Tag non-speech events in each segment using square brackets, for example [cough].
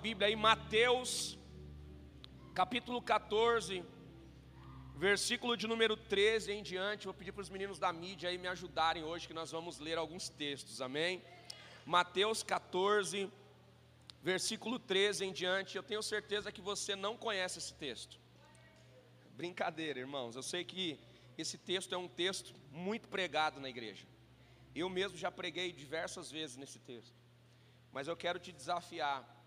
Bíblia aí, Mateus, capítulo 14, versículo de número 13 em diante. Vou pedir para os meninos da mídia aí me ajudarem hoje, que nós vamos ler alguns textos, amém? Mateus 14, versículo 13 em diante. Eu tenho certeza que você não conhece esse texto. Brincadeira, irmãos. Eu sei que esse texto é um texto muito pregado na igreja. Eu mesmo já preguei diversas vezes nesse texto. Mas eu quero te desafiar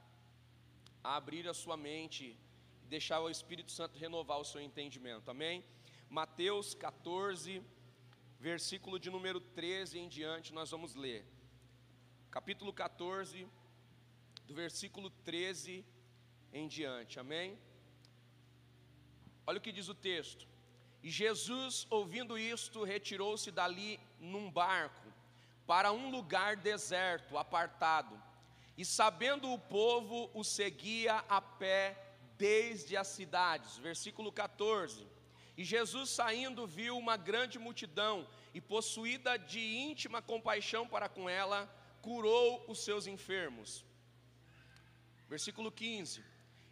a abrir a sua mente e deixar o Espírito Santo renovar o seu entendimento. Amém? Mateus 14, versículo de número 13 em diante, nós vamos ler. Capítulo 14, do versículo 13 em diante. Amém? Olha o que diz o texto. E Jesus, ouvindo isto, retirou-se dali num barco para um lugar deserto, apartado e sabendo o povo, o seguia a pé desde as cidades. Versículo 14. E Jesus saindo viu uma grande multidão e possuída de íntima compaixão para com ela, curou os seus enfermos. Versículo 15.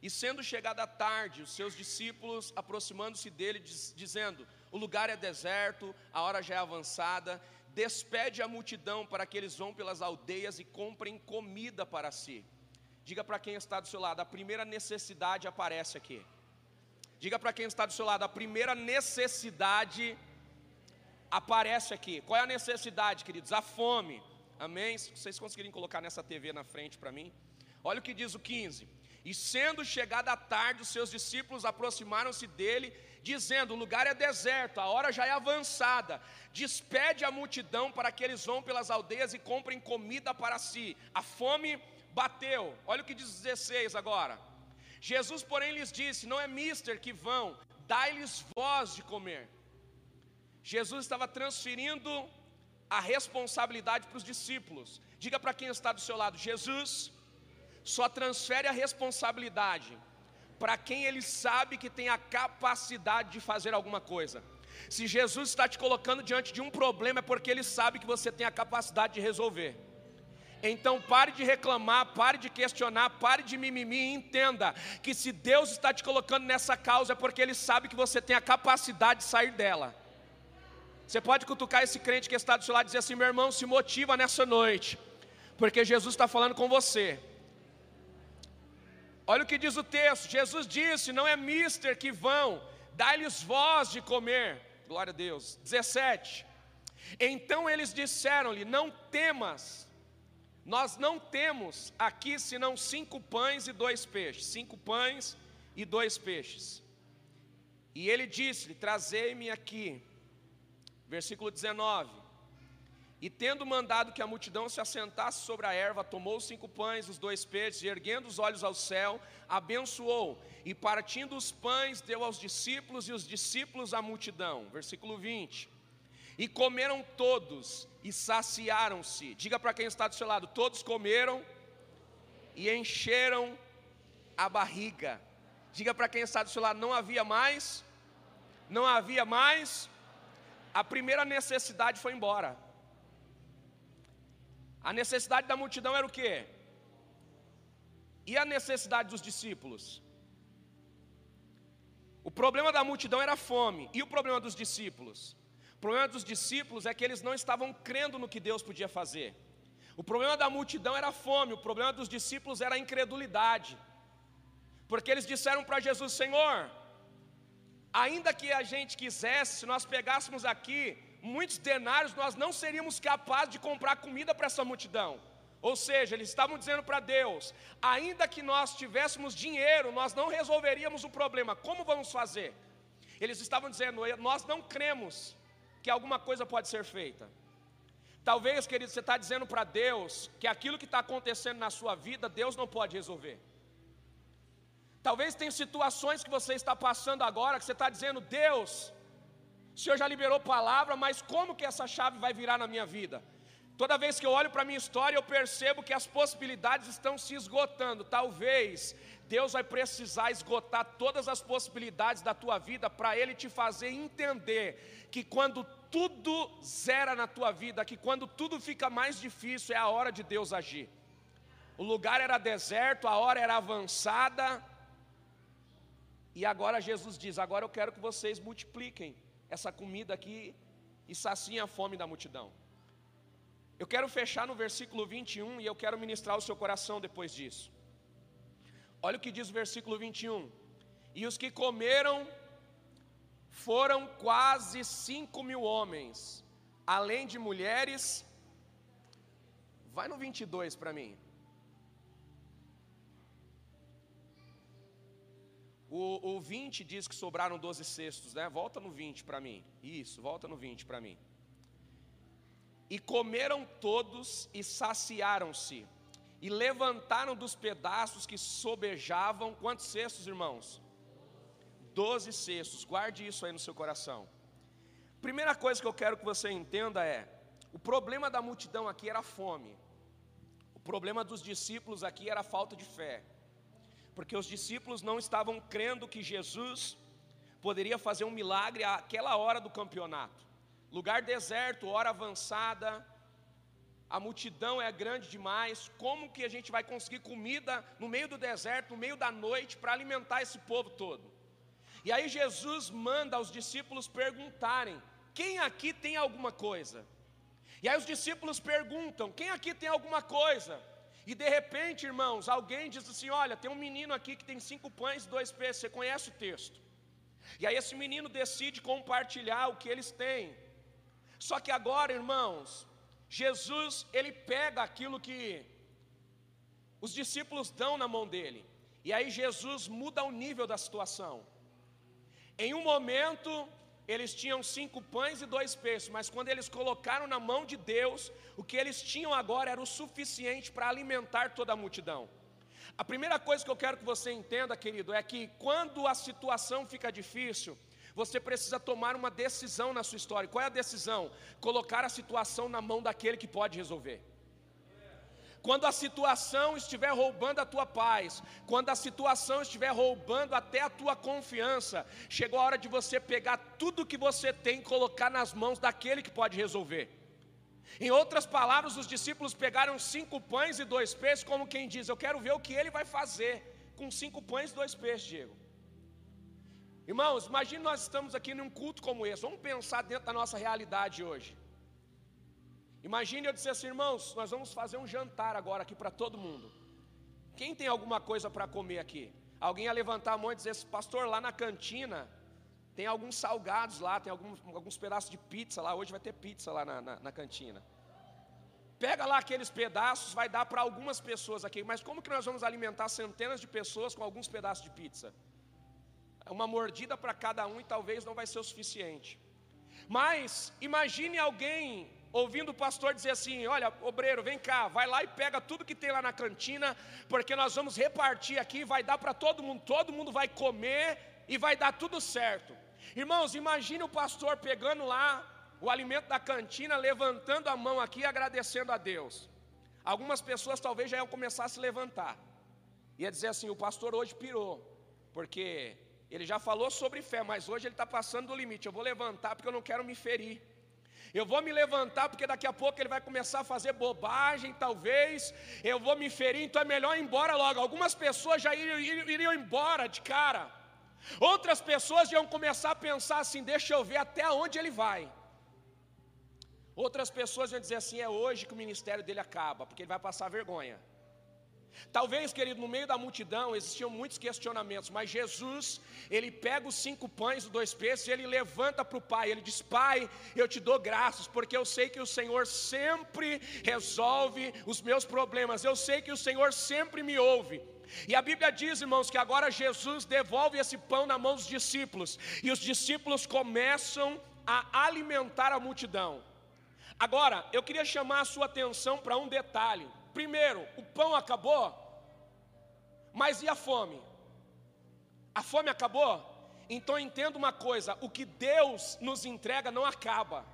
E sendo chegada a tarde, os seus discípulos aproximando-se dele, dizendo: O lugar é deserto, a hora já é avançada, despede a multidão para que eles vão pelas aldeias e comprem comida para si. Diga para quem está do seu lado, a primeira necessidade aparece aqui. Diga para quem está do seu lado, a primeira necessidade aparece aqui. Qual é a necessidade, queridos? A fome. Amém? Se vocês conseguirem colocar nessa TV na frente para mim. Olha o que diz o 15. E sendo chegada a tarde, os seus discípulos aproximaram-se dele dizendo: o lugar é deserto, a hora já é avançada. Despede a multidão para que eles vão pelas aldeias e comprem comida para si. A fome bateu. Olha o que diz 16 agora. Jesus, porém, lhes disse: Não é mister que vão, dai-lhes voz de comer. Jesus estava transferindo a responsabilidade para os discípulos. Diga para quem está do seu lado: Jesus só transfere a responsabilidade para quem ele sabe que tem a capacidade de fazer alguma coisa. Se Jesus está te colocando diante de um problema, é porque ele sabe que você tem a capacidade de resolver. Então pare de reclamar, pare de questionar, pare de mimimi e entenda que se Deus está te colocando nessa causa é porque Ele sabe que você tem a capacidade de sair dela. Você pode cutucar esse crente que está do seu lado e dizer assim: meu irmão, se motiva nessa noite, porque Jesus está falando com você. Olha o que diz o texto: Jesus disse: Não é mister que vão, dá-lhes voz de comer. Glória a Deus. 17. Então eles disseram-lhe: Não temas, nós não temos aqui senão cinco pães e dois peixes. Cinco pães e dois peixes. E ele disse-lhe: Trazei-me aqui. Versículo 19. E tendo mandado que a multidão se assentasse sobre a erva, tomou os cinco pães, os dois peixes, e erguendo os olhos ao céu, abençoou, e partindo os pães, deu aos discípulos, e os discípulos à multidão. Versículo 20. E comeram todos, e saciaram-se. Diga para quem está do seu lado: todos comeram e encheram a barriga. Diga para quem está do seu lado: não havia mais, não havia mais. A primeira necessidade foi embora. A necessidade da multidão era o quê? E a necessidade dos discípulos? O problema da multidão era a fome. E o problema dos discípulos? O problema dos discípulos é que eles não estavam crendo no que Deus podia fazer. O problema da multidão era a fome, o problema dos discípulos era a incredulidade. Porque eles disseram para Jesus: Senhor, ainda que a gente quisesse, se nós pegássemos aqui muitos denários, nós não seríamos capazes de comprar comida para essa multidão. Ou seja, eles estavam dizendo para Deus: ainda que nós tivéssemos dinheiro, nós não resolveríamos o problema, como vamos fazer? Eles estavam dizendo: nós não cremos que alguma coisa pode ser feita. Talvez, querido, você está dizendo para Deus que aquilo que está acontecendo na sua vida, Deus não pode resolver. Talvez tenha situações que você está passando agora que você está dizendo, Deus, o Senhor já liberou palavra, mas como que essa chave vai virar na minha vida? Toda vez que eu olho para a minha história, eu percebo que as possibilidades estão se esgotando. Talvez Deus vai precisar esgotar todas as possibilidades da tua vida para Ele te fazer entender que quando tudo zera na tua vida, que quando tudo fica mais difícil, é a hora de Deus agir. o lugar era deserto, a hora era avançada. E agora Jesus diz: Agora eu quero que vocês multipliquem essa comida aqui e saciem a fome da multidão. Eu quero fechar no versículo 21 e eu quero ministrar o seu coração depois disso. Olha o que diz o versículo 21. E os que comeram foram quase cinco mil homens, além de mulheres. Vai no 22 para mim. O, o 20 diz que sobraram 12 cestos, né? Volta no 20 para mim. Isso, volta no 20 para mim. E comeram todos e saciaram-se, e levantaram dos pedaços que sobejavam. Quantos cestos, irmãos? Doze cestos. Guarde isso aí no seu coração. Primeira coisa que eu quero que você entenda é: o problema da multidão aqui era a fome. O problema dos discípulos aqui era a falta de fé porque os discípulos não estavam crendo que Jesus poderia fazer um milagre àquela hora do campeonato. Lugar deserto, hora avançada, a multidão é grande demais. Como que a gente vai conseguir comida no meio do deserto, no meio da noite, para alimentar esse povo todo? E aí Jesus manda aos discípulos perguntarem: quem aqui tem alguma coisa? E aí os discípulos perguntam: quem aqui tem alguma coisa? E de repente, irmãos, alguém diz assim: Olha, tem um menino aqui que tem cinco pães e dois peixes. Você conhece o texto? E aí esse menino decide compartilhar o que eles têm. Só que agora, irmãos, Jesus ele pega aquilo que os discípulos dão na mão dele. E aí Jesus muda o nível da situação. Em um momento, eles tinham cinco pães e dois peixes, mas quando eles colocaram na mão de Deus, o que eles tinham agora era o suficiente para alimentar toda a multidão. A primeira coisa que eu quero que você entenda, querido, é que quando a situação fica difícil, você precisa tomar uma decisão na sua história. Qual é a decisão? Colocar a situação na mão daquele que pode resolver. Quando a situação estiver roubando a tua paz, quando a situação estiver roubando até a tua confiança, chegou a hora de você pegar tudo que você tem e colocar nas mãos daquele que pode resolver. Em outras palavras, os discípulos pegaram cinco pães e dois peixes, como quem diz: Eu quero ver o que ele vai fazer com cinco pães e dois peixes, Diego. Irmãos, imagine nós estamos aqui num culto como esse, vamos pensar dentro da nossa realidade hoje. Imagine eu dizer assim, irmãos, nós vamos fazer um jantar agora aqui para todo mundo. Quem tem alguma coisa para comer aqui? Alguém ia levantar a mão e dizer, pastor, lá na cantina tem alguns salgados lá, tem alguns, alguns pedaços de pizza lá, hoje vai ter pizza lá na, na, na cantina. Pega lá aqueles pedaços, vai dar para algumas pessoas aqui, mas como que nós vamos alimentar centenas de pessoas com alguns pedaços de pizza? Uma mordida para cada um e talvez não vai ser o suficiente. Mas imagine alguém ouvindo o pastor dizer assim: Olha, obreiro, vem cá, vai lá e pega tudo que tem lá na cantina, porque nós vamos repartir aqui, vai dar para todo mundo, todo mundo vai comer e vai dar tudo certo. Irmãos, imagine o pastor pegando lá o alimento da cantina, levantando a mão aqui e agradecendo a Deus. Algumas pessoas talvez já iam começar a se levantar, ia dizer assim: o pastor hoje pirou, porque ele já falou sobre fé, mas hoje ele está passando do limite. Eu vou levantar porque eu não quero me ferir. Eu vou me levantar porque daqui a pouco ele vai começar a fazer bobagem, talvez. Eu vou me ferir, então é melhor ir embora logo. Algumas pessoas já iriam, iriam embora de cara. Outras pessoas iam começar a pensar assim: deixa eu ver até onde ele vai. Outras pessoas iam dizer assim: é hoje que o ministério dele acaba, porque ele vai passar vergonha. Talvez, querido, no meio da multidão existiam muitos questionamentos, mas Jesus, ele pega os cinco pães e dois peixes e ele levanta para o Pai. Ele diz: Pai, eu te dou graças, porque eu sei que o Senhor sempre resolve os meus problemas, eu sei que o Senhor sempre me ouve. E a Bíblia diz, irmãos, que agora Jesus devolve esse pão na mão dos discípulos, e os discípulos começam a alimentar a multidão. Agora, eu queria chamar a sua atenção para um detalhe. Primeiro, o pão acabou, mas e a fome? A fome acabou? Então entenda uma coisa: o que Deus nos entrega não acaba.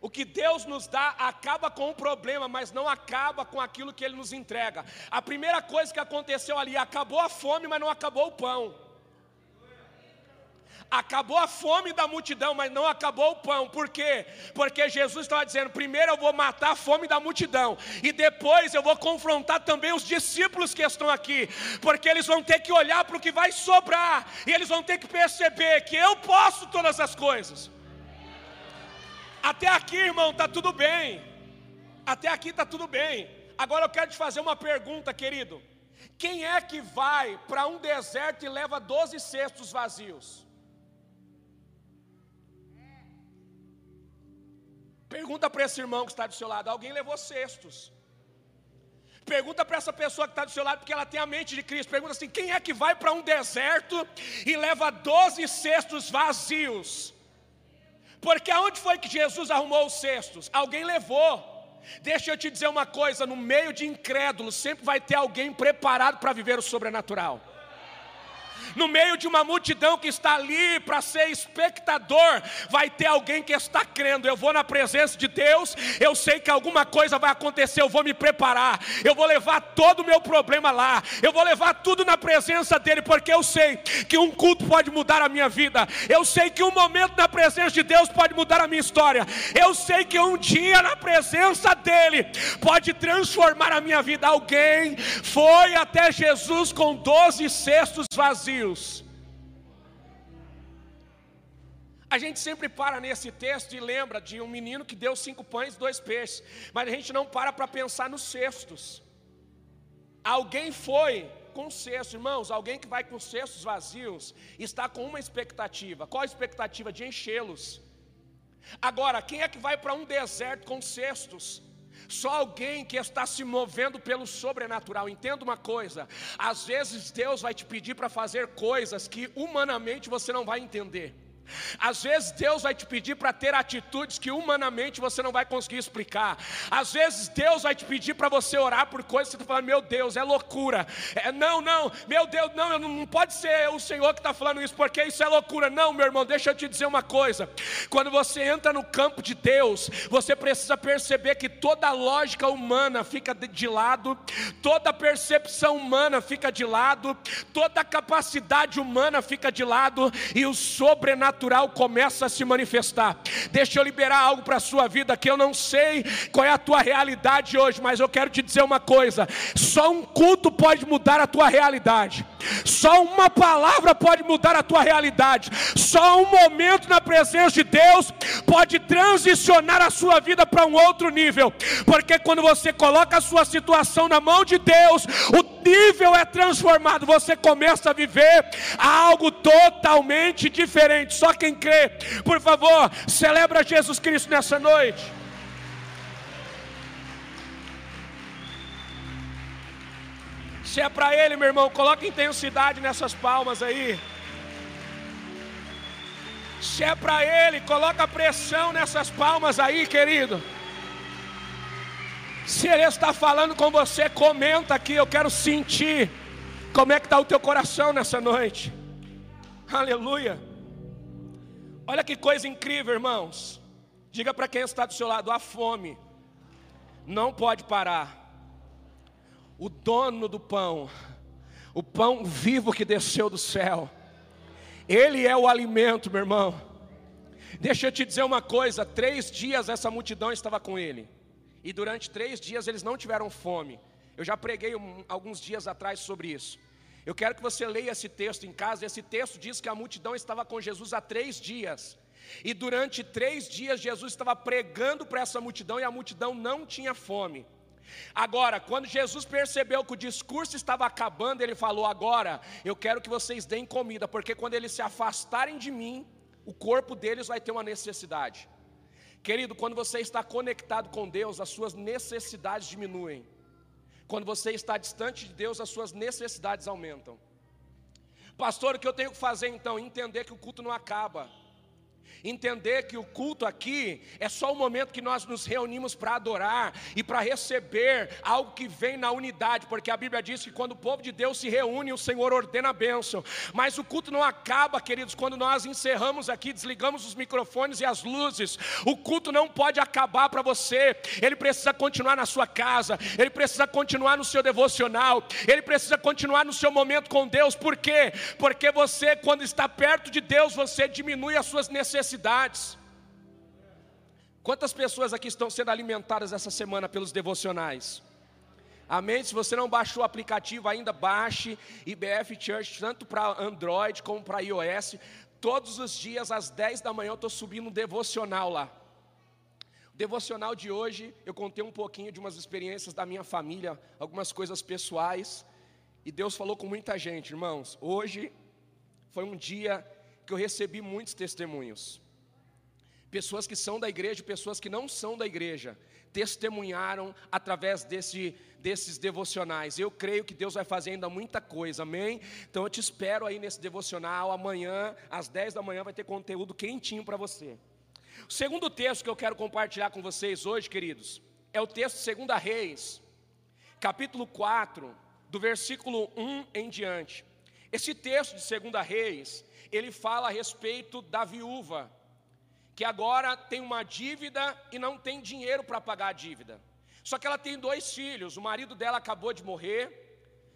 O que Deus nos dá acaba com o problema, mas não acaba com aquilo que Ele nos entrega. A primeira coisa que aconteceu ali, acabou a fome, mas não acabou o pão. Acabou a fome da multidão, mas não acabou o pão. Por quê? Porque Jesus estava dizendo: primeiro eu vou matar a fome da multidão, e depois eu vou confrontar também os discípulos que estão aqui, porque eles vão ter que olhar para o que vai sobrar, e eles vão ter que perceber que eu posso todas as coisas. Até aqui, irmão, está tudo bem. Até aqui está tudo bem. Agora eu quero te fazer uma pergunta, querido. Quem é que vai para um deserto e leva 12 cestos vazios? Pergunta para esse irmão que está do seu lado: alguém levou cestos? Pergunta para essa pessoa que está do seu lado, porque ela tem a mente de Cristo. Pergunta assim: quem é que vai para um deserto e leva 12 cestos vazios? Porque aonde foi que Jesus arrumou os cestos? Alguém levou. Deixa eu te dizer uma coisa: no meio de incrédulos, sempre vai ter alguém preparado para viver o sobrenatural no meio de uma multidão que está ali para ser espectador, vai ter alguém que está crendo. Eu vou na presença de Deus, eu sei que alguma coisa vai acontecer, eu vou me preparar, eu vou levar todo o meu problema lá, eu vou levar tudo na presença dEle, porque eu sei que um culto pode mudar a minha vida, eu sei que um momento na presença de Deus pode mudar a minha história, eu sei que um dia na presença dEle pode transformar a minha vida. Alguém foi até Jesus com doze cestos vazios A gente sempre para nesse texto e lembra de um menino que deu cinco pães e dois peixes, mas a gente não para para pensar nos cestos. Alguém foi com cestos, irmãos, alguém que vai com cestos vazios está com uma expectativa. Qual a expectativa? De enchê-los. Agora, quem é que vai para um deserto com cestos? Só alguém que está se movendo pelo sobrenatural. Entenda uma coisa: às vezes Deus vai te pedir para fazer coisas que humanamente você não vai entender. Às vezes Deus vai te pedir para ter atitudes que humanamente você não vai conseguir explicar. Às vezes Deus vai te pedir para você orar por coisas que você está falando, meu Deus, é loucura. É, não, não, meu Deus, não, não pode ser o Senhor que está falando isso, porque isso é loucura. Não, meu irmão, deixa eu te dizer uma coisa. Quando você entra no campo de Deus, você precisa perceber que toda lógica humana fica de lado, toda percepção humana fica de lado, toda capacidade humana fica de lado, e o sobrenatural sobrenatural começa a se manifestar. Deixa eu liberar algo para a sua vida que eu não sei qual é a tua realidade hoje, mas eu quero te dizer uma coisa: só um culto pode mudar a tua realidade. Só uma palavra pode mudar a tua realidade. Só um momento na presença de Deus pode transicionar a sua vida para um outro nível. Porque quando você coloca a sua situação na mão de Deus, o nível é transformado. Você começa a viver algo totalmente diferente. Só quem crê, por favor, celebra Jesus Cristo nessa noite. Se é para Ele, meu irmão, coloque intensidade nessas palmas aí. Se é para Ele, coloca pressão nessas palmas aí, querido. Se Ele está falando com você, comenta aqui. Eu quero sentir como é que está o teu coração nessa noite. Aleluia. Olha que coisa incrível, irmãos. Diga para quem está do seu lado: a fome não pode parar o dono do pão, o pão vivo que desceu do céu, ele é o alimento, meu irmão. Deixa eu te dizer uma coisa: três dias essa multidão estava com ele, e durante três dias eles não tiveram fome. Eu já preguei um, alguns dias atrás sobre isso. Eu quero que você leia esse texto em casa. Esse texto diz que a multidão estava com Jesus há três dias. E durante três dias Jesus estava pregando para essa multidão e a multidão não tinha fome. Agora, quando Jesus percebeu que o discurso estava acabando, ele falou: Agora eu quero que vocês deem comida, porque quando eles se afastarem de mim, o corpo deles vai ter uma necessidade. Querido, quando você está conectado com Deus, as suas necessidades diminuem. Quando você está distante de Deus, as suas necessidades aumentam. Pastor, o que eu tenho que fazer então? Entender que o culto não acaba. Entender que o culto aqui é só o momento que nós nos reunimos para adorar e para receber algo que vem na unidade, porque a Bíblia diz que quando o povo de Deus se reúne, o Senhor ordena a bênção. Mas o culto não acaba, queridos, quando nós encerramos aqui, desligamos os microfones e as luzes. O culto não pode acabar para você, ele precisa continuar na sua casa, ele precisa continuar no seu devocional, ele precisa continuar no seu momento com Deus, por quê? Porque você, quando está perto de Deus, você diminui as suas necessidades necessidades. Quantas pessoas aqui estão sendo alimentadas essa semana pelos devocionais? Amém? Se você não baixou o aplicativo ainda, baixe IBF Church, tanto para Android como para iOS. Todos os dias, às 10 da manhã, eu estou subindo um devocional lá. O devocional de hoje, eu contei um pouquinho de umas experiências da minha família, algumas coisas pessoais. E Deus falou com muita gente, irmãos. Hoje foi um dia que eu recebi muitos testemunhos. Pessoas que são da igreja, pessoas que não são da igreja, testemunharam através desse, desses devocionais. Eu creio que Deus vai fazer ainda muita coisa, amém? Então eu te espero aí nesse devocional. Amanhã, às 10 da manhã, vai ter conteúdo quentinho para você. O segundo texto que eu quero compartilhar com vocês hoje, queridos, é o texto de 2 Reis, capítulo 4, do versículo 1 em diante. Esse texto de 2 Reis, ele fala a respeito da viúva, que agora tem uma dívida e não tem dinheiro para pagar a dívida. Só que ela tem dois filhos, o marido dela acabou de morrer.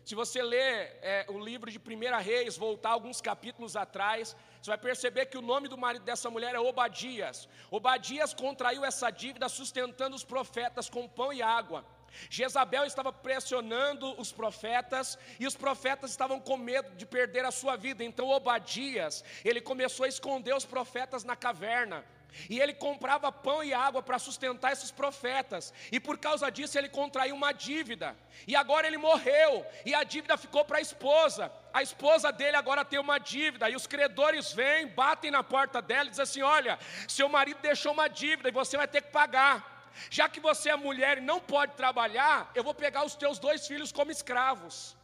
Se você ler é, o livro de 1 Reis, voltar alguns capítulos atrás, você vai perceber que o nome do marido dessa mulher é Obadias. Obadias contraiu essa dívida sustentando os profetas com pão e água. Jezabel estava pressionando os profetas e os profetas estavam com medo de perder a sua vida. Então Obadias, ele começou a esconder os profetas na caverna. E ele comprava pão e água para sustentar esses profetas. E por causa disso ele contraiu uma dívida. E agora ele morreu. E a dívida ficou para a esposa. A esposa dele agora tem uma dívida. E os credores vêm, batem na porta dela e dizem assim: Olha, seu marido deixou uma dívida e você vai ter que pagar. Já que você é mulher e não pode trabalhar, eu vou pegar os teus dois filhos como escravos.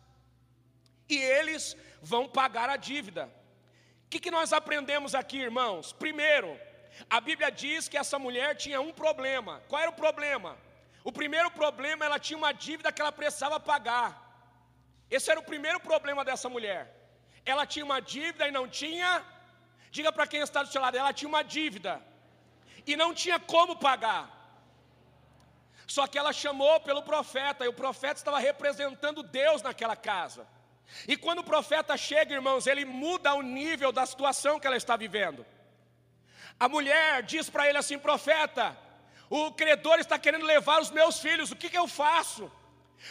E eles vão pagar a dívida. O que, que nós aprendemos aqui, irmãos? Primeiro, a Bíblia diz que essa mulher tinha um problema. Qual era o problema? O primeiro problema, ela tinha uma dívida que ela precisava pagar. Esse era o primeiro problema dessa mulher. Ela tinha uma dívida e não tinha. Diga para quem está do seu lado, ela tinha uma dívida e não tinha como pagar. Só que ela chamou pelo profeta, e o profeta estava representando Deus naquela casa. E quando o profeta chega, irmãos, ele muda o nível da situação que ela está vivendo. A mulher diz para ele assim: profeta, o credor está querendo levar os meus filhos, o que, que eu faço?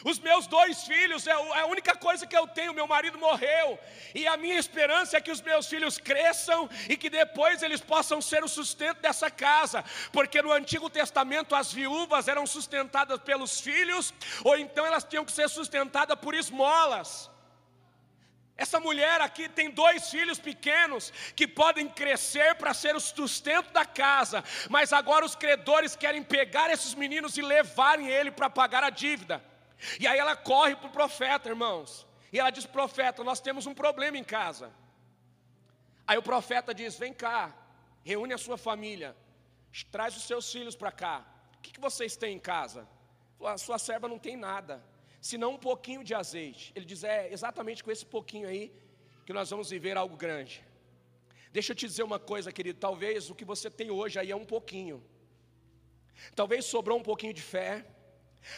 Os meus dois filhos é, é a única coisa que eu tenho. Meu marido morreu, e a minha esperança é que os meus filhos cresçam e que depois eles possam ser o sustento dessa casa, porque no Antigo Testamento as viúvas eram sustentadas pelos filhos, ou então elas tinham que ser sustentadas por esmolas. Essa mulher aqui tem dois filhos pequenos que podem crescer para ser o sustento da casa, mas agora os credores querem pegar esses meninos e levarem ele para pagar a dívida. E aí ela corre para o profeta, irmãos. E ela diz: Profeta, nós temos um problema em casa. Aí o profeta diz: Vem cá, reúne a sua família, traz os seus filhos para cá. O que, que vocês têm em casa? A sua serva não tem nada, senão um pouquinho de azeite. Ele diz: É exatamente com esse pouquinho aí que nós vamos viver algo grande. Deixa eu te dizer uma coisa, querido. Talvez o que você tem hoje aí é um pouquinho. Talvez sobrou um pouquinho de fé.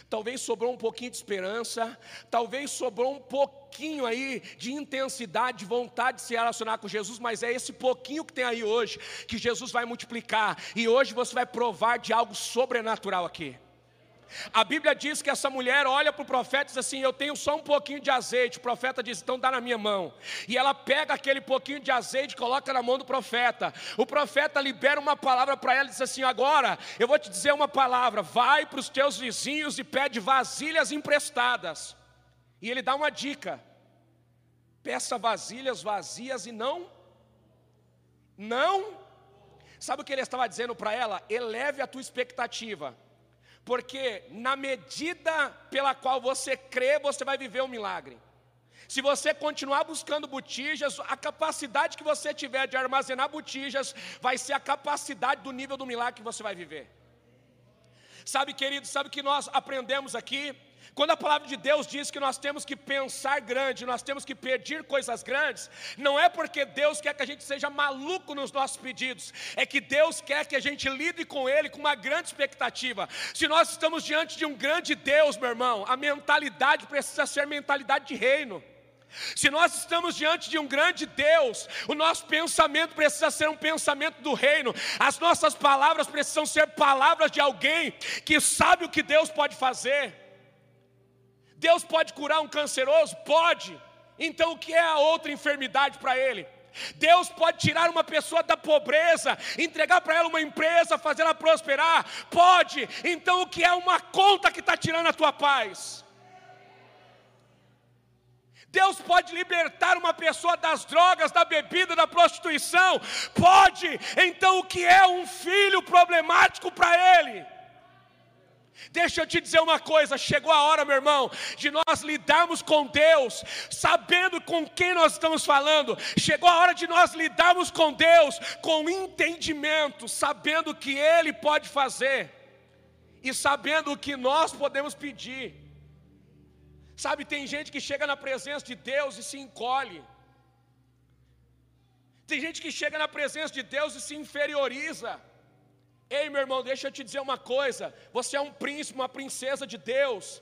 Talvez sobrou um pouquinho de esperança, talvez sobrou um pouquinho aí de intensidade, de vontade de se relacionar com Jesus, mas é esse pouquinho que tem aí hoje que Jesus vai multiplicar, e hoje você vai provar de algo sobrenatural aqui. A Bíblia diz que essa mulher olha para o profeta e diz assim: Eu tenho só um pouquinho de azeite. O profeta diz: Então dá na minha mão. E ela pega aquele pouquinho de azeite e coloca na mão do profeta. O profeta libera uma palavra para ela e diz assim: Agora eu vou te dizer uma palavra. Vai para os teus vizinhos e pede vasilhas emprestadas. E ele dá uma dica: Peça vasilhas vazias e não. Não. Sabe o que ele estava dizendo para ela? Eleve a tua expectativa porque na medida pela qual você crê, você vai viver um milagre. Se você continuar buscando botijas, a capacidade que você tiver de armazenar botijas vai ser a capacidade do nível do milagre que você vai viver. Sabe, querido, sabe o que nós aprendemos aqui? Quando a palavra de Deus diz que nós temos que pensar grande, nós temos que pedir coisas grandes, não é porque Deus quer que a gente seja maluco nos nossos pedidos, é que Deus quer que a gente lide com Ele com uma grande expectativa. Se nós estamos diante de um grande Deus, meu irmão, a mentalidade precisa ser mentalidade de reino. Se nós estamos diante de um grande Deus, o nosso pensamento precisa ser um pensamento do reino, as nossas palavras precisam ser palavras de alguém que sabe o que Deus pode fazer. Deus pode curar um canceroso? Pode. Então o que é a outra enfermidade para ele? Deus pode tirar uma pessoa da pobreza, entregar para ela uma empresa, fazer ela prosperar? Pode. Então o que é uma conta que está tirando a tua paz? Deus pode libertar uma pessoa das drogas, da bebida, da prostituição? Pode. Então o que é um filho problemático para ele? Deixa eu te dizer uma coisa: chegou a hora, meu irmão, de nós lidarmos com Deus, sabendo com quem nós estamos falando. Chegou a hora de nós lidarmos com Deus com entendimento, sabendo o que Ele pode fazer e sabendo o que nós podemos pedir. Sabe, tem gente que chega na presença de Deus e se encolhe. Tem gente que chega na presença de Deus e se inferioriza. Ei, meu irmão, deixa eu te dizer uma coisa: você é um príncipe, uma princesa de Deus.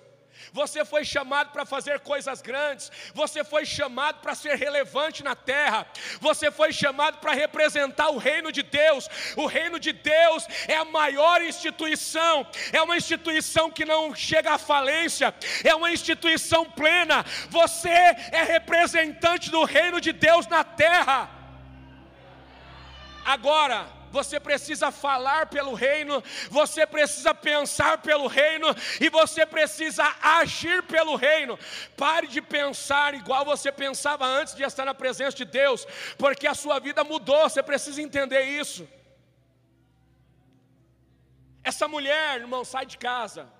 Você foi chamado para fazer coisas grandes, você foi chamado para ser relevante na terra, você foi chamado para representar o reino de Deus. O reino de Deus é a maior instituição, é uma instituição que não chega à falência, é uma instituição plena. Você é representante do reino de Deus na terra. Agora, você precisa falar pelo reino, você precisa pensar pelo reino e você precisa agir pelo reino. Pare de pensar igual você pensava antes de estar na presença de Deus, porque a sua vida mudou, você precisa entender isso. Essa mulher, irmão, sai de casa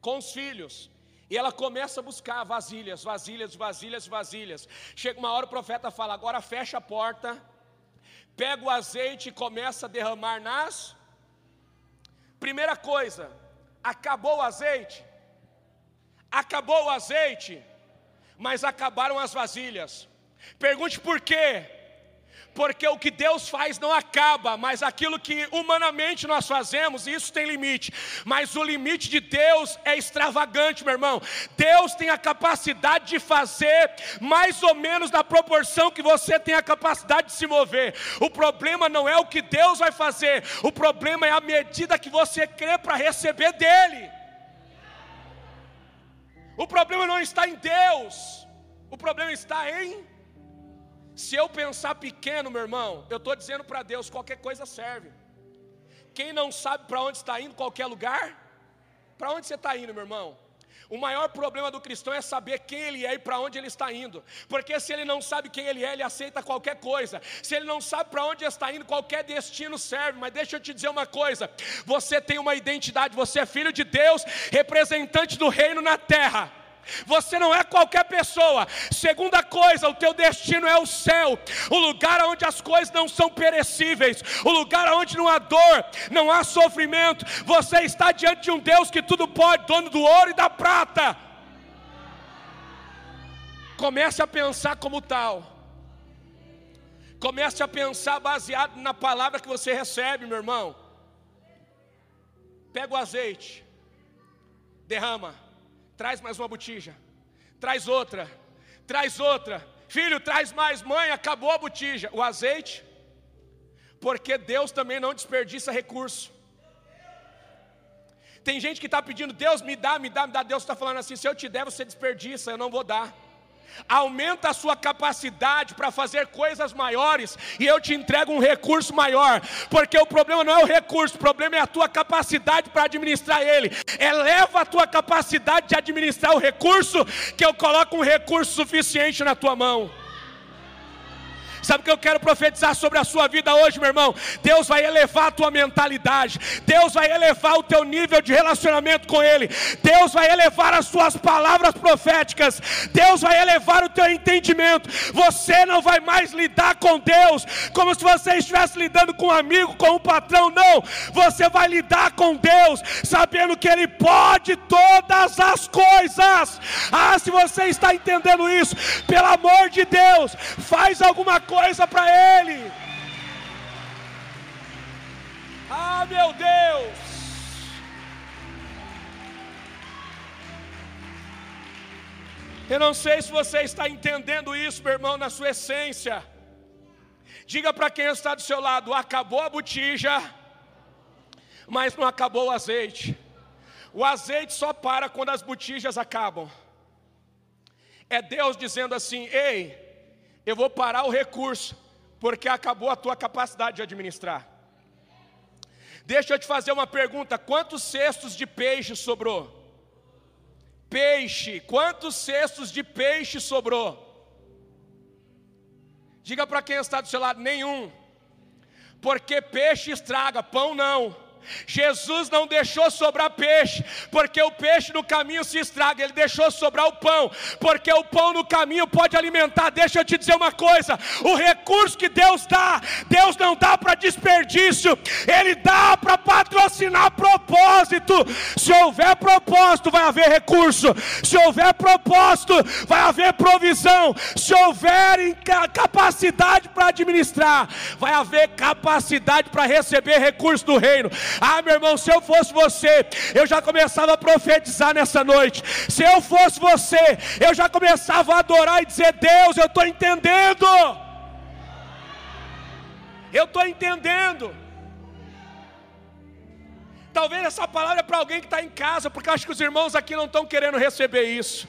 com os filhos. E ela começa a buscar vasilhas, vasilhas, vasilhas, vasilhas. Chega uma hora o profeta fala: agora fecha a porta pega o azeite e começa a derramar nas. Primeira coisa, acabou o azeite, acabou o azeite, mas acabaram as vasilhas. Pergunte por quê? Porque o que Deus faz não acaba, mas aquilo que humanamente nós fazemos, isso tem limite, mas o limite de Deus é extravagante, meu irmão. Deus tem a capacidade de fazer mais ou menos na proporção que você tem a capacidade de se mover. O problema não é o que Deus vai fazer, o problema é a medida que você crê para receber dEle. O problema não está em Deus, o problema está em se eu pensar pequeno, meu irmão, eu estou dizendo para Deus: qualquer coisa serve. Quem não sabe para onde está indo, qualquer lugar, para onde você está indo, meu irmão? O maior problema do cristão é saber quem ele é e para onde ele está indo. Porque se ele não sabe quem ele é, ele aceita qualquer coisa. Se ele não sabe para onde está indo, qualquer destino serve. Mas deixa eu te dizer uma coisa: você tem uma identidade, você é filho de Deus, representante do reino na terra. Você não é qualquer pessoa. Segunda coisa, o teu destino é o céu, o lugar onde as coisas não são perecíveis, o lugar onde não há dor, não há sofrimento. Você está diante de um Deus que tudo pode, dono do ouro e da prata. Comece a pensar como tal. Comece a pensar baseado na palavra que você recebe, meu irmão. Pega o azeite, derrama Traz mais uma botija. Traz outra. Traz outra. Filho, traz mais. Mãe, acabou a botija. O azeite. Porque Deus também não desperdiça recurso. Tem gente que está pedindo, Deus me dá, me dá, me dá. Deus está falando assim: se eu te der, você desperdiça, eu não vou dar aumenta a sua capacidade para fazer coisas maiores, e eu te entrego um recurso maior, porque o problema não é o recurso, o problema é a tua capacidade para administrar ele. Eleva a tua capacidade de administrar o recurso, que eu coloco um recurso suficiente na tua mão. Sabe o que eu quero profetizar sobre a sua vida hoje, meu irmão? Deus vai elevar a tua mentalidade, Deus vai elevar o teu nível de relacionamento com Ele, Deus vai elevar as suas palavras proféticas, Deus vai elevar o teu entendimento. Você não vai mais lidar com Deus como se você estivesse lidando com um amigo, com um patrão, não. Você vai lidar com Deus, sabendo que Ele pode todas as coisas. Ah, se você está entendendo isso, pelo amor de Deus, faz alguma coisa para Ele. Ah, meu Deus. Eu não sei se você está entendendo isso, meu irmão, na sua essência. Diga para quem está do seu lado: acabou a botija, mas não acabou o azeite. O azeite só para quando as botijas acabam. É Deus dizendo assim: ei, eu vou parar o recurso, porque acabou a tua capacidade de administrar. Deixa eu te fazer uma pergunta: quantos cestos de peixe sobrou? Peixe, quantos cestos de peixe sobrou? Diga para quem está do seu lado: nenhum, porque peixe estraga, pão não. Jesus não deixou sobrar peixe, porque o peixe no caminho se estraga, ele deixou sobrar o pão, porque o pão no caminho pode alimentar. Deixa eu te dizer uma coisa: o recurso que Deus dá, Deus não dá para desperdício, Ele dá para patrocinar propósito. Se houver propósito, vai haver recurso, se houver propósito, vai haver provisão, se houver capacidade para administrar, vai haver capacidade para receber recurso do reino. Ah, meu irmão, se eu fosse você, eu já começava a profetizar nessa noite. Se eu fosse você, eu já começava a adorar e dizer: Deus, eu estou entendendo. Eu estou entendendo. Talvez essa palavra é para alguém que está em casa, porque acho que os irmãos aqui não estão querendo receber isso.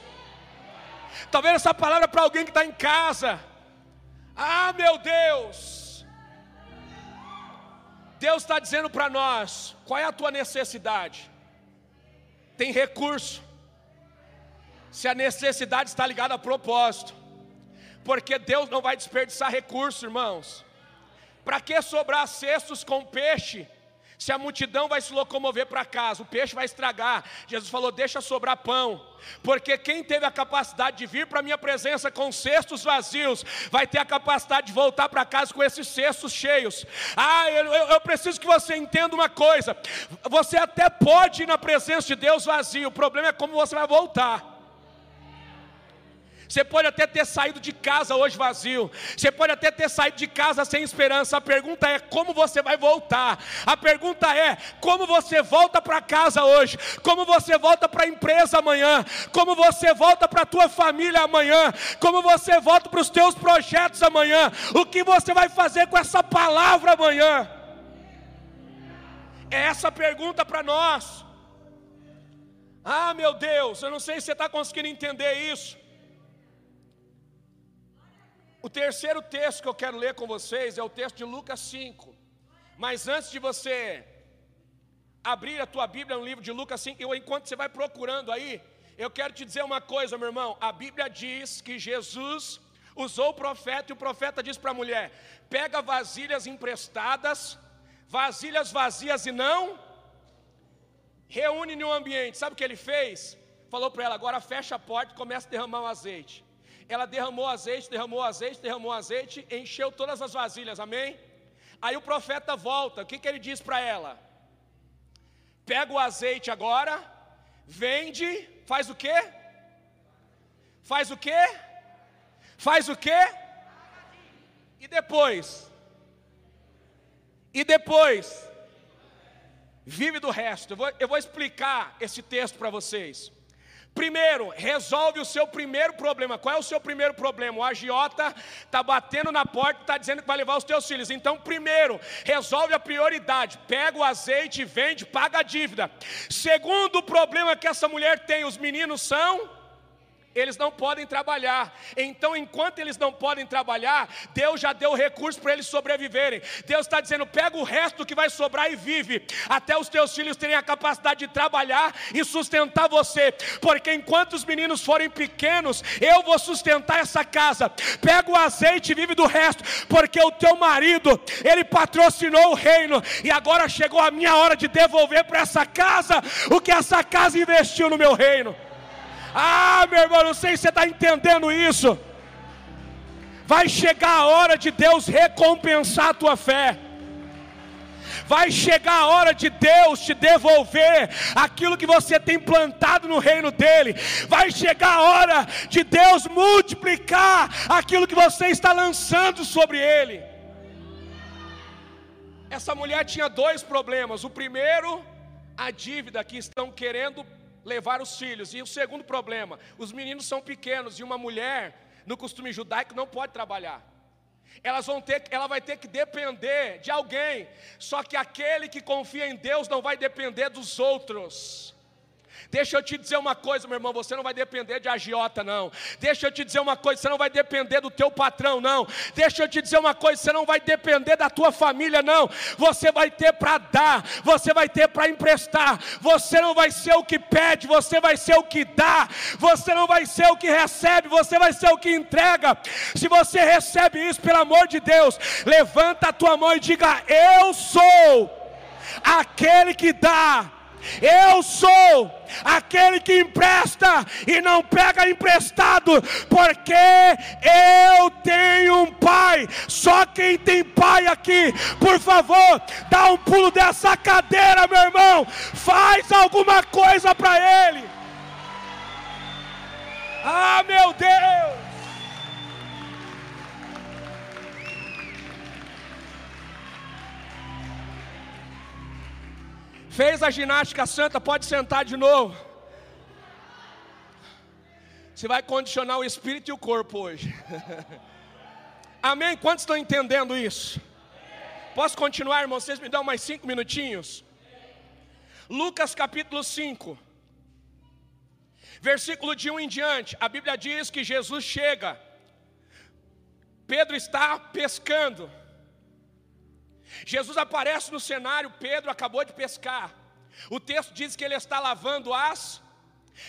Talvez essa palavra é para alguém que está em casa. Ah, meu Deus. Deus está dizendo para nós: qual é a tua necessidade? Tem recurso. Se a necessidade está ligada a propósito, porque Deus não vai desperdiçar recurso, irmãos. Para que sobrar cestos com peixe se a multidão vai se locomover para casa, o peixe vai estragar. Jesus falou: deixa sobrar pão, porque quem teve a capacidade de vir para a minha presença com cestos vazios, vai ter a capacidade de voltar para casa com esses cestos cheios. Ah, eu, eu, eu preciso que você entenda uma coisa: você até pode ir na presença de Deus vazio, o problema é como você vai voltar. Você pode até ter saído de casa hoje vazio. Você pode até ter saído de casa sem esperança. A pergunta é como você vai voltar. A pergunta é como você volta para casa hoje. Como você volta para a empresa amanhã. Como você volta para a tua família amanhã. Como você volta para os teus projetos amanhã. O que você vai fazer com essa palavra amanhã? É essa pergunta para nós. Ah, meu Deus, eu não sei se você está conseguindo entender isso. O terceiro texto que eu quero ler com vocês é o texto de Lucas 5. Mas antes de você abrir a tua Bíblia no livro de Lucas 5, eu, enquanto você vai procurando aí, eu quero te dizer uma coisa, meu irmão. A Bíblia diz que Jesus usou o profeta e o profeta diz para a mulher: pega vasilhas emprestadas, vasilhas vazias e não reúne no ambiente. Sabe o que ele fez? Falou para ela: agora fecha a porta e começa a derramar o azeite. Ela derramou azeite, derramou azeite, derramou azeite, encheu todas as vasilhas, amém? Aí o profeta volta, o que, que ele diz para ela? Pega o azeite agora, vende, faz o quê? Faz o quê? Faz o quê? E depois? E depois? Vive do resto. Eu vou, eu vou explicar esse texto para vocês. Primeiro, resolve o seu primeiro problema. Qual é o seu primeiro problema? O agiota está batendo na porta está dizendo que vai levar os teus filhos. Então, primeiro, resolve a prioridade. Pega o azeite, vende, paga a dívida. Segundo problema que essa mulher tem, os meninos são eles não podem trabalhar. Então, enquanto eles não podem trabalhar, Deus já deu recurso para eles sobreviverem. Deus está dizendo: pega o resto que vai sobrar e vive, até os teus filhos terem a capacidade de trabalhar e sustentar você, porque enquanto os meninos forem pequenos, eu vou sustentar essa casa. Pega o azeite e vive do resto, porque o teu marido, ele patrocinou o reino, e agora chegou a minha hora de devolver para essa casa o que essa casa investiu no meu reino. Ah, meu irmão, não sei se você está entendendo isso. Vai chegar a hora de Deus recompensar a tua fé. Vai chegar a hora de Deus te devolver aquilo que você tem plantado no reino dele. Vai chegar a hora de Deus multiplicar aquilo que você está lançando sobre ele. Essa mulher tinha dois problemas. O primeiro, a dívida que estão querendo levar os filhos. E o segundo problema, os meninos são pequenos e uma mulher, no costume judaico, não pode trabalhar. Elas vão ter, ela vai ter que depender de alguém. Só que aquele que confia em Deus não vai depender dos outros. Deixa eu te dizer uma coisa, meu irmão, você não vai depender de agiota, não. Deixa eu te dizer uma coisa, você não vai depender do teu patrão, não. Deixa eu te dizer uma coisa, você não vai depender da tua família, não. Você vai ter para dar, você vai ter para emprestar. Você não vai ser o que pede, você vai ser o que dá. Você não vai ser o que recebe, você vai ser o que entrega. Se você recebe isso, pelo amor de Deus, levanta a tua mão e diga: Eu sou aquele que dá eu sou aquele que empresta e não pega emprestado, porque eu tenho um pai. Só quem tem pai aqui, por favor, dá um pulo dessa cadeira, meu irmão. Faz alguma coisa para ele. Ah, meu Deus. Fez a ginástica santa, pode sentar de novo. Você vai condicionar o espírito e o corpo hoje. [laughs] Amém? Quantos estão entendendo isso? Posso continuar, irmão? Vocês me dão mais cinco minutinhos? Lucas capítulo 5, versículo de 1 em diante. A Bíblia diz que Jesus chega. Pedro está pescando. Jesus aparece no cenário, Pedro acabou de pescar. O texto diz que ele está lavando as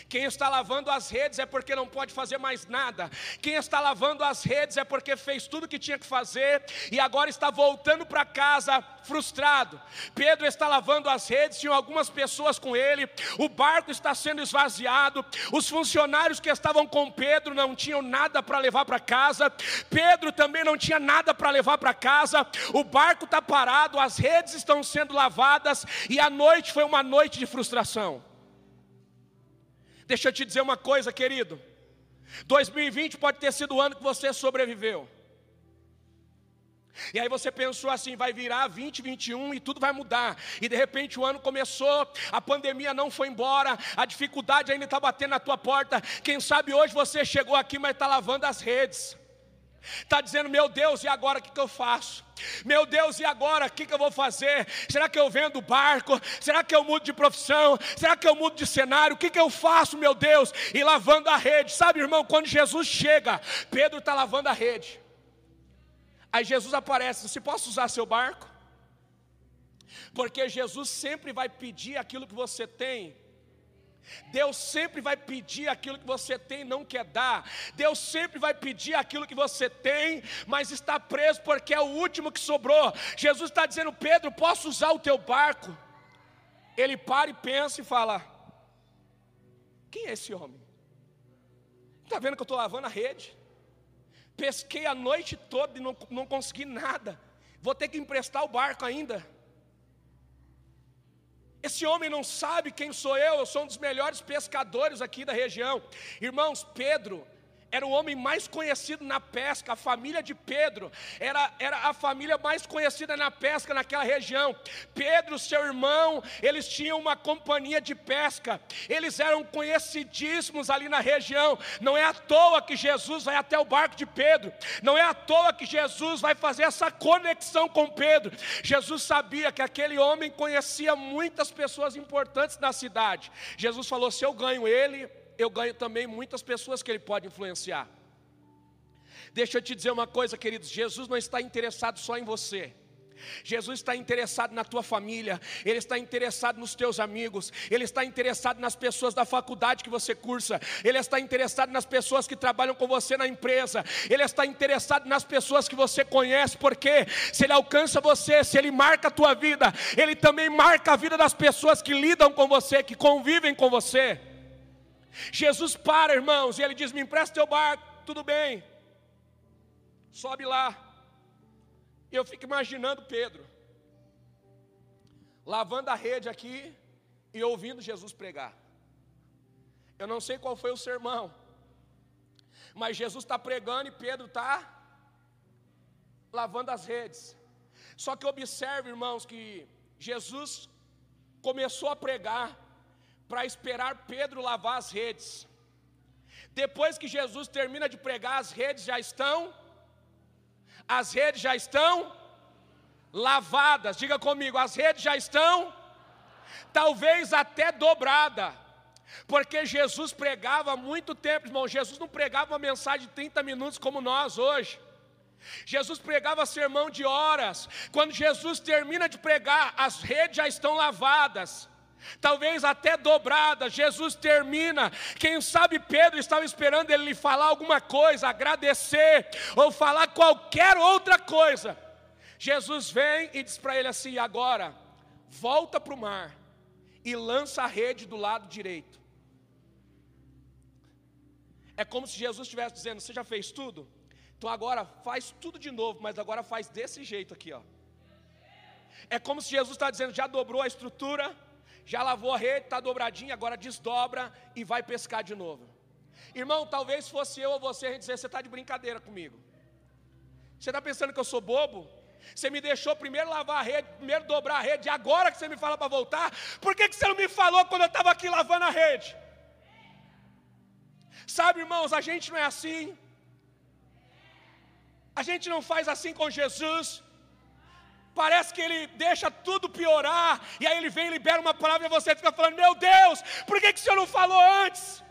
quem está lavando as redes é porque não pode fazer mais nada. Quem está lavando as redes é porque fez tudo o que tinha que fazer e agora está voltando para casa frustrado. Pedro está lavando as redes, tinham algumas pessoas com ele. O barco está sendo esvaziado. Os funcionários que estavam com Pedro não tinham nada para levar para casa. Pedro também não tinha nada para levar para casa. O barco está parado, as redes estão sendo lavadas e a noite foi uma noite de frustração. Deixa eu te dizer uma coisa, querido. 2020 pode ter sido o ano que você sobreviveu. E aí você pensou assim, vai virar 2021 e tudo vai mudar. E de repente o ano começou, a pandemia não foi embora, a dificuldade ainda está batendo na tua porta. Quem sabe hoje você chegou aqui, mas está lavando as redes. Está dizendo, meu Deus, e agora o que, que eu faço? Meu Deus, e agora o que, que eu vou fazer? Será que eu vendo barco? Será que eu mudo de profissão? Será que eu mudo de cenário? O que, que eu faço, meu Deus? E lavando a rede, sabe, irmão, quando Jesus chega, Pedro está lavando a rede. Aí Jesus aparece: Você posso usar seu barco? Porque Jesus sempre vai pedir aquilo que você tem Deus sempre vai pedir aquilo que você tem e não quer dar. Deus sempre vai pedir aquilo que você tem, mas está preso porque é o último que sobrou. Jesus está dizendo: Pedro, posso usar o teu barco? Ele para e pensa e fala: Quem é esse homem? Está vendo que eu estou lavando a rede? Pesquei a noite toda e não, não consegui nada. Vou ter que emprestar o barco ainda. Esse homem não sabe quem sou eu, eu sou um dos melhores pescadores aqui da região. Irmãos, Pedro era o homem mais conhecido na pesca, a família de Pedro era, era a família mais conhecida na pesca naquela região. Pedro, seu irmão, eles tinham uma companhia de pesca, eles eram conhecidíssimos ali na região. Não é à toa que Jesus vai até o barco de Pedro, não é à toa que Jesus vai fazer essa conexão com Pedro. Jesus sabia que aquele homem conhecia muitas pessoas importantes na cidade. Jesus falou: se eu ganho ele, eu ganho também muitas pessoas que ele pode influenciar. Deixa eu te dizer uma coisa, queridos: Jesus não está interessado só em você. Jesus está interessado na tua família, Ele está interessado nos teus amigos, Ele está interessado nas pessoas da faculdade que você cursa, Ele está interessado nas pessoas que trabalham com você na empresa, Ele está interessado nas pessoas que você conhece, porque se Ele alcança você, se Ele marca a tua vida, Ele também marca a vida das pessoas que lidam com você, que convivem com você. Jesus para, irmãos, e Ele diz: Me empresta teu barco, tudo bem, sobe lá. E eu fico imaginando Pedro, lavando a rede aqui e ouvindo Jesus pregar. Eu não sei qual foi o sermão, mas Jesus está pregando e Pedro está lavando as redes. Só que observe, irmãos, que Jesus começou a pregar para esperar Pedro lavar as redes. Depois que Jesus termina de pregar, as redes já estão as redes já estão lavadas. Diga comigo, as redes já estão talvez até dobrada. Porque Jesus pregava há muito tempo, irmão. Jesus não pregava uma mensagem de 30 minutos como nós hoje. Jesus pregava sermão de horas. Quando Jesus termina de pregar, as redes já estão lavadas talvez até dobrada. Jesus termina. Quem sabe Pedro estava esperando ele falar alguma coisa, agradecer ou falar qualquer outra coisa. Jesus vem e diz para ele assim: agora, volta para o mar e lança a rede do lado direito. É como se Jesus estivesse dizendo: Você já fez tudo? Então agora faz tudo de novo, mas agora faz desse jeito aqui, ó. É como se Jesus está dizendo: Já dobrou a estrutura, já lavou a rede, está dobradinha, agora desdobra e vai pescar de novo. Irmão, talvez fosse eu ou você a gente dizer, você está de brincadeira comigo. Você está pensando que eu sou bobo? Você me deixou primeiro lavar a rede, primeiro dobrar a rede, e agora que você me fala para voltar, por que, que você não me falou quando eu estava aqui lavando a rede? Sabe, irmãos, a gente não é assim. A gente não faz assim com Jesus parece que ele deixa tudo piorar, e aí ele vem e libera uma palavra e você fica falando: Meu Deus, por que, que o Senhor não falou antes?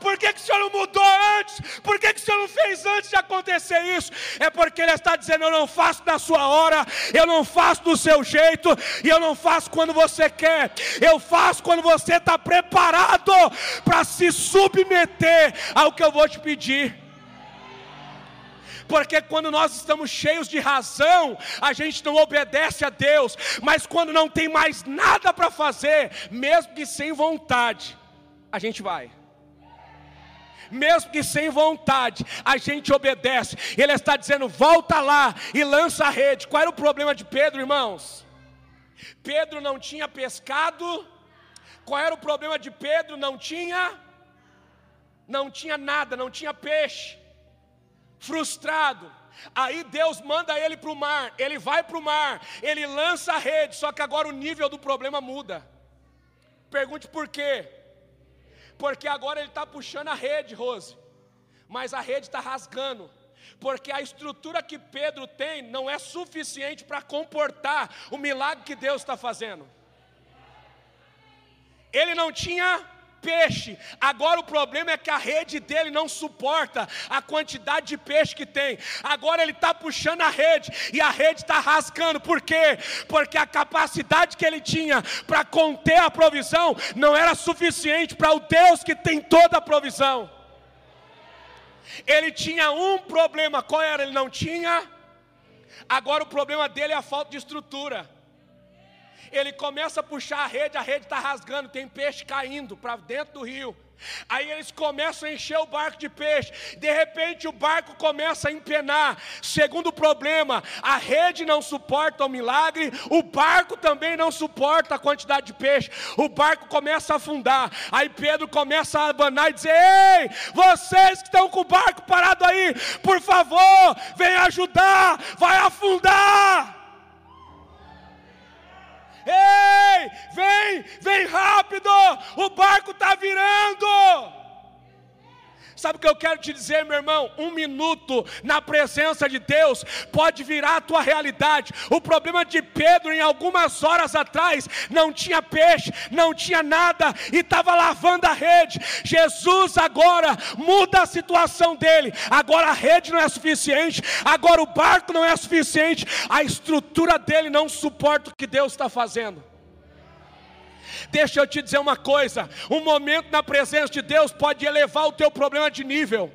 Por que, que o Senhor não mudou antes? Por que, que o Senhor não fez antes de acontecer isso? É porque Ele está dizendo: Eu não faço na sua hora, eu não faço do seu jeito, e eu não faço quando você quer, eu faço quando você está preparado para se submeter ao que eu vou te pedir porque quando nós estamos cheios de razão, a gente não obedece a Deus, mas quando não tem mais nada para fazer, mesmo que sem vontade, a gente vai mesmo que sem vontade, a gente obedece. Ele está dizendo: volta lá e lança a rede. Qual era o problema de Pedro, irmãos? Pedro não tinha pescado. Qual era o problema de Pedro? Não tinha, não tinha nada, não tinha peixe frustrado. Aí Deus manda ele para o mar, ele vai para o mar, ele lança a rede, só que agora o nível do problema muda. Pergunte por quê? Porque agora ele está puxando a rede, Rose, mas a rede está rasgando porque a estrutura que Pedro tem não é suficiente para comportar o milagre que Deus está fazendo. Ele não tinha peixe. Agora o problema é que a rede dele não suporta a quantidade de peixe que tem. Agora ele está puxando a rede e a rede está rascando. Por quê? Porque a capacidade que ele tinha para conter a provisão não era suficiente para o Deus que tem toda a provisão. Ele tinha um problema, qual era? Ele não tinha. Agora o problema dele é a falta de estrutura ele começa a puxar a rede, a rede está rasgando, tem peixe caindo para dentro do rio. Aí eles começam a encher o barco de peixe. De repente o barco começa a empenar. Segundo problema, a rede não suporta o milagre, o barco também não suporta a quantidade de peixe. O barco começa a afundar. Aí Pedro começa a abanar e dizer: Ei, vocês que estão com o barco parado aí, por favor, vem ajudar, vai afundar. Ei, vem, vem rápido, o barco está virando. Sabe o que eu quero te dizer, meu irmão? Um minuto na presença de Deus pode virar a tua realidade. O problema de Pedro, em algumas horas atrás, não tinha peixe, não tinha nada e estava lavando a rede. Jesus agora muda a situação dele. Agora a rede não é suficiente, agora o barco não é suficiente, a estrutura dele não suporta o que Deus está fazendo. Deixa eu te dizer uma coisa: um momento na presença de Deus pode elevar o teu problema de nível.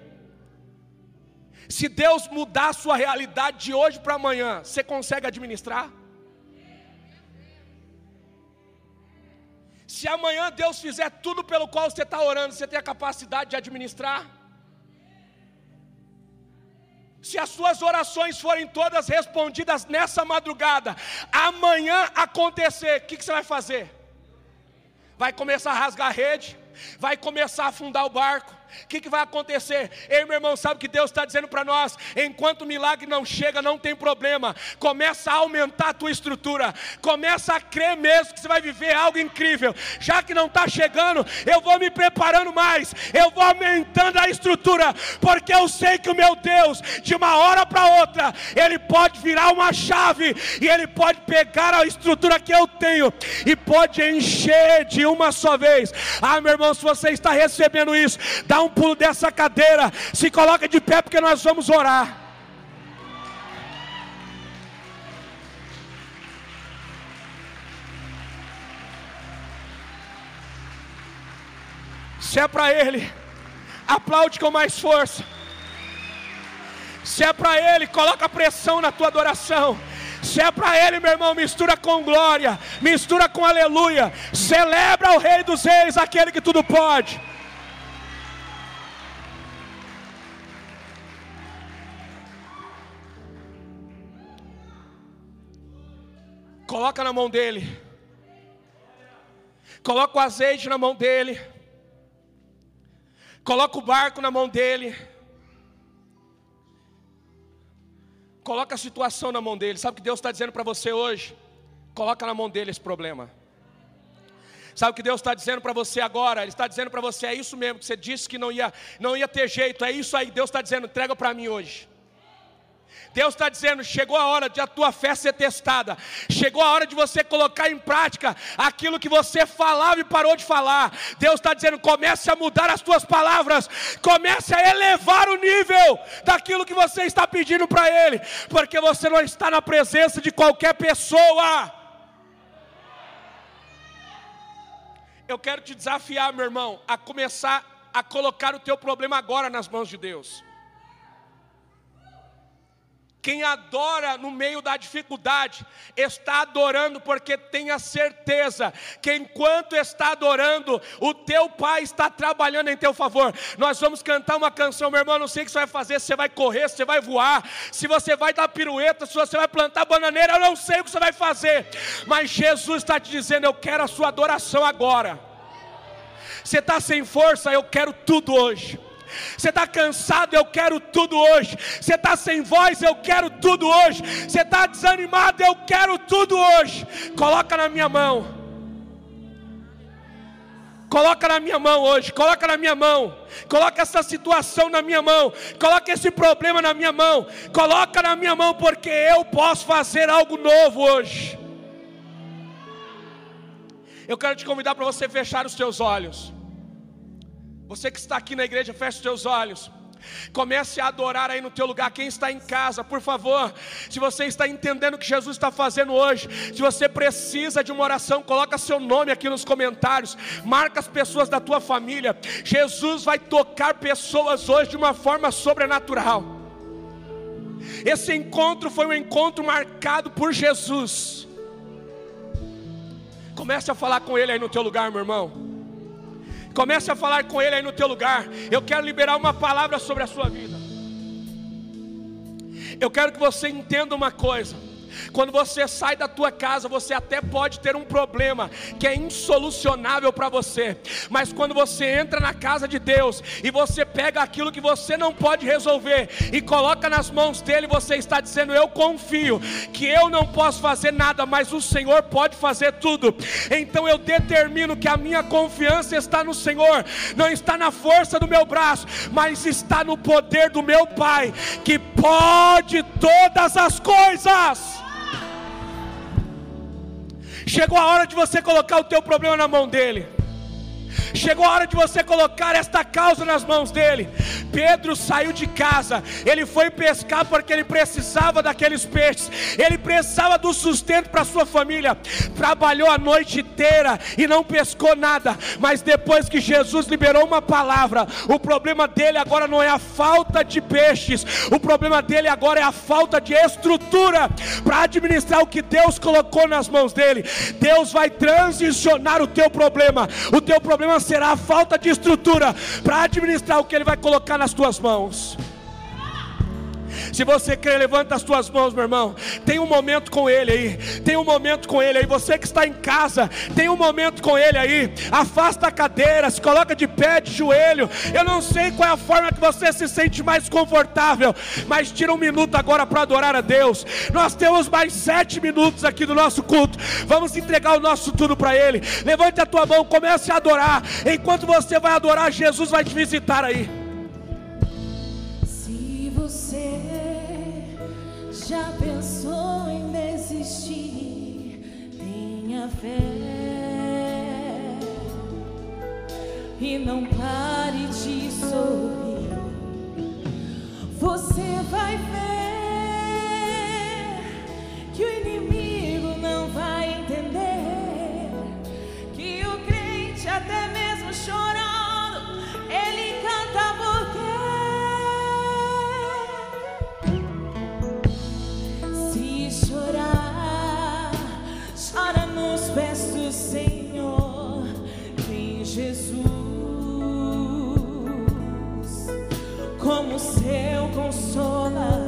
Se Deus mudar a sua realidade de hoje para amanhã, você consegue administrar? Se amanhã Deus fizer tudo pelo qual você está orando, você tem a capacidade de administrar? Se as suas orações forem todas respondidas nessa madrugada, amanhã acontecer, o que, que você vai fazer? Vai começar a rasgar a rede, vai começar a afundar o barco, o que, que vai acontecer? Ei, meu irmão, sabe o que Deus está dizendo para nós? Enquanto o milagre não chega, não tem problema. Começa a aumentar a tua estrutura. Começa a crer mesmo que você vai viver algo incrível. Já que não está chegando, eu vou me preparando mais. Eu vou aumentando a estrutura. Porque eu sei que o meu Deus, de uma hora para outra, Ele pode virar uma chave. E Ele pode pegar a estrutura que eu tenho. E pode encher de uma só vez. Ah, meu irmão, se você está recebendo isso, dá um pulo dessa cadeira, se coloca de pé porque nós vamos orar. Se é para Ele, aplaude com mais força. Se é para Ele, coloca pressão na tua adoração. Se é para Ele, meu irmão, mistura com glória, mistura com aleluia. Celebra o Rei dos Reis, aquele que tudo pode. Coloca na mão dele. Coloca o azeite na mão dele. Coloca o barco na mão dele. Coloca a situação na mão dele. Sabe o que Deus está dizendo para você hoje? Coloca na mão dele esse problema. Sabe o que Deus está dizendo para você agora? Ele está dizendo para você: é isso mesmo que você disse que não ia, não ia ter jeito. É isso aí. Deus está dizendo: entrega para mim hoje. Deus está dizendo: chegou a hora de a tua fé ser testada, chegou a hora de você colocar em prática aquilo que você falava e parou de falar. Deus está dizendo: comece a mudar as tuas palavras, comece a elevar o nível daquilo que você está pedindo para Ele, porque você não está na presença de qualquer pessoa. Eu quero te desafiar, meu irmão, a começar a colocar o teu problema agora nas mãos de Deus. Quem adora no meio da dificuldade, está adorando porque tem a certeza que enquanto está adorando, o teu Pai está trabalhando em teu favor. Nós vamos cantar uma canção, meu irmão. Não sei o que você vai fazer, se você vai correr, se você vai voar, se você vai dar pirueta, se você vai plantar bananeira, eu não sei o que você vai fazer, mas Jesus está te dizendo: Eu quero a sua adoração agora. Você está sem força, eu quero tudo hoje. Você está cansado, eu quero tudo hoje. Você está sem voz, eu quero tudo hoje. Você está desanimado, eu quero tudo hoje. Coloca na minha mão. Coloca na minha mão hoje, coloca na minha mão, coloca essa situação na minha mão, coloca esse problema na minha mão, coloca na minha mão, porque eu posso fazer algo novo hoje. Eu quero te convidar para você fechar os seus olhos. Você que está aqui na igreja, feche os seus olhos. Comece a adorar aí no teu lugar. Quem está em casa, por favor, se você está entendendo o que Jesus está fazendo hoje, se você precisa de uma oração, coloca seu nome aqui nos comentários. Marca as pessoas da tua família. Jesus vai tocar pessoas hoje de uma forma sobrenatural. Esse encontro foi um encontro marcado por Jesus. Comece a falar com ele aí no teu lugar, meu irmão. Comece a falar com Ele aí no teu lugar. Eu quero liberar uma palavra sobre a sua vida. Eu quero que você entenda uma coisa. Quando você sai da tua casa, você até pode ter um problema que é insolucionável para você. Mas quando você entra na casa de Deus e você pega aquilo que você não pode resolver e coloca nas mãos dele, você está dizendo: Eu confio que eu não posso fazer nada, mas o Senhor pode fazer tudo. Então eu determino que a minha confiança está no Senhor, não está na força do meu braço, mas está no poder do meu Pai, que pode todas as coisas. Chegou a hora de você colocar o teu problema na mão dele. Chegou a hora de você colocar esta causa nas mãos dele. Pedro saiu de casa, ele foi pescar porque ele precisava daqueles peixes, ele precisava do sustento para sua família. Trabalhou a noite inteira e não pescou nada, mas depois que Jesus liberou uma palavra, o problema dele agora não é a falta de peixes, o problema dele agora é a falta de estrutura para administrar o que Deus colocou nas mãos dele. Deus vai transicionar o teu problema, o teu problema será a falta de estrutura para administrar o que Ele vai colocar nas tuas mãos. Se você crê, levanta as tuas mãos, meu irmão. Tem um momento com Ele aí. Tem um momento com Ele aí. Você que está em casa, tem um momento com Ele aí. Afasta a cadeira, se coloca de pé, de joelho. Eu não sei qual é a forma que você se sente mais confortável, mas tira um minuto agora para adorar a Deus. Nós temos mais sete minutos aqui do nosso culto. Vamos entregar o nosso tudo para Ele. Levante a tua mão, comece a adorar. Enquanto você vai adorar, Jesus vai te visitar aí. Já pensou em desistir? Tenha fé e não pare de sorrir. Você vai ver que o inimigo não vai entender que o crente até mesmo seu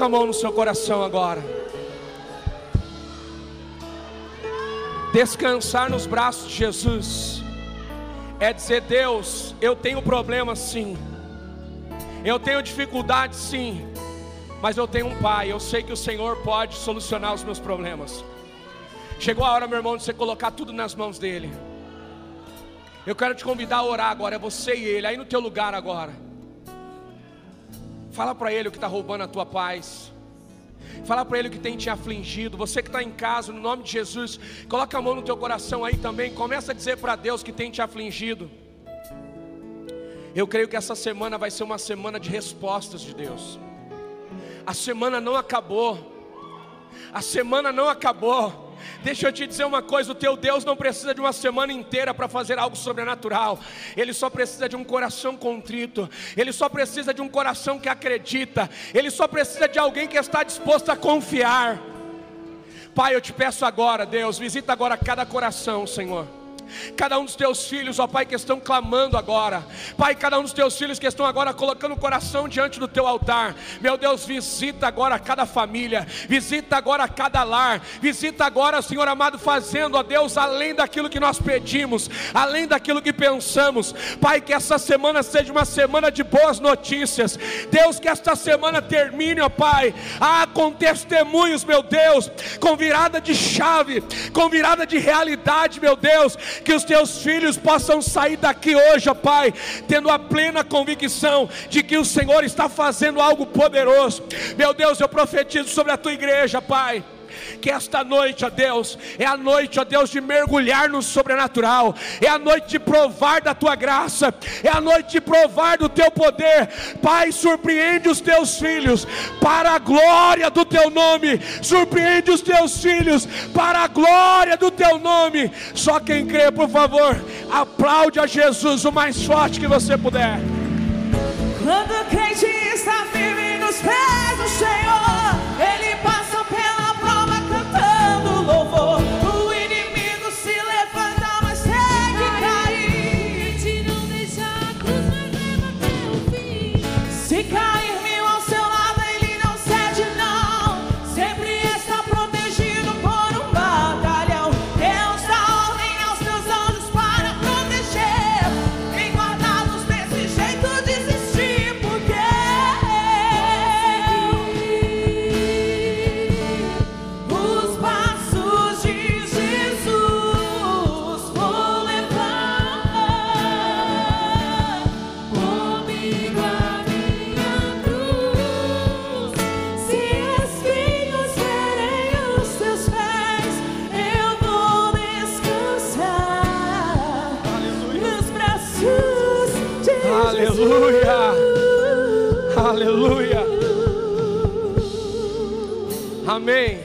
Coloca a mão no seu coração agora. Descansar nos braços de Jesus é dizer: Deus, eu tenho problema sim, eu tenho dificuldade sim, mas eu tenho um Pai, eu sei que o Senhor pode solucionar os meus problemas. Chegou a hora, meu irmão, de você colocar tudo nas mãos dele. Eu quero te convidar a orar agora, é você e ele, aí no teu lugar agora. Fala para ele o que está roubando a tua paz. Fala para ele o que tem te afligido. Você que está em casa, no nome de Jesus, coloca a mão no teu coração aí também. Começa a dizer para Deus que tem te afligido. Eu creio que essa semana vai ser uma semana de respostas de Deus. A semana não acabou. A semana não acabou. Deixa eu te dizer uma coisa: o teu Deus não precisa de uma semana inteira para fazer algo sobrenatural, Ele só precisa de um coração contrito, Ele só precisa de um coração que acredita, Ele só precisa de alguém que está disposto a confiar. Pai, eu te peço agora, Deus, visita agora cada coração, Senhor cada um dos teus filhos, ó Pai, que estão clamando agora, Pai, cada um dos teus filhos que estão agora colocando o coração diante do teu altar, meu Deus, visita agora cada família, visita agora cada lar, visita agora, Senhor amado, fazendo, ó Deus, além daquilo que nós pedimos, além daquilo que pensamos, Pai, que essa semana seja uma semana de boas notícias, Deus, que esta semana termine, ó Pai, ah, com testemunhos, meu Deus, com virada de chave, com virada de realidade, meu Deus, que os teus filhos possam sair daqui hoje, ó Pai, tendo a plena convicção de que o Senhor está fazendo algo poderoso. Meu Deus, eu profetizo sobre a tua igreja, Pai que esta noite, ó Deus, é a noite, ó Deus, de mergulhar no sobrenatural, é a noite de provar da tua graça, é a noite de provar do teu poder. Pai, surpreende os teus filhos para a glória do teu nome, surpreende os teus filhos para a glória do teu nome. Só quem crê, por favor, aplaude a Jesus o mais forte que você puder. Quando o crente está firme nos pés do Senhor, Amém.